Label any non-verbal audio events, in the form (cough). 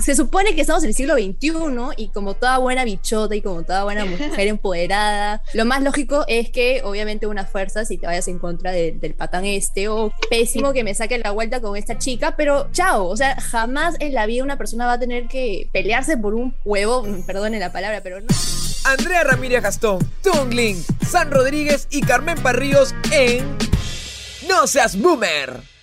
se supone que estamos en el siglo XXI y como toda buena bichota y como toda buena mujer (laughs) empoderada, lo más lógico es que obviamente una fuerza si te vayas en contra del patán este o pésimo que me saque la vuelta con esta chica, pero chao, o sea, jamás en la vida una persona va a tener que pelearse por un huevo, perdone la palabra, pero no. Andrea Ramírez Gastón, Tungling, San Rodríguez y Carmen Parríos en No Seas Boomer.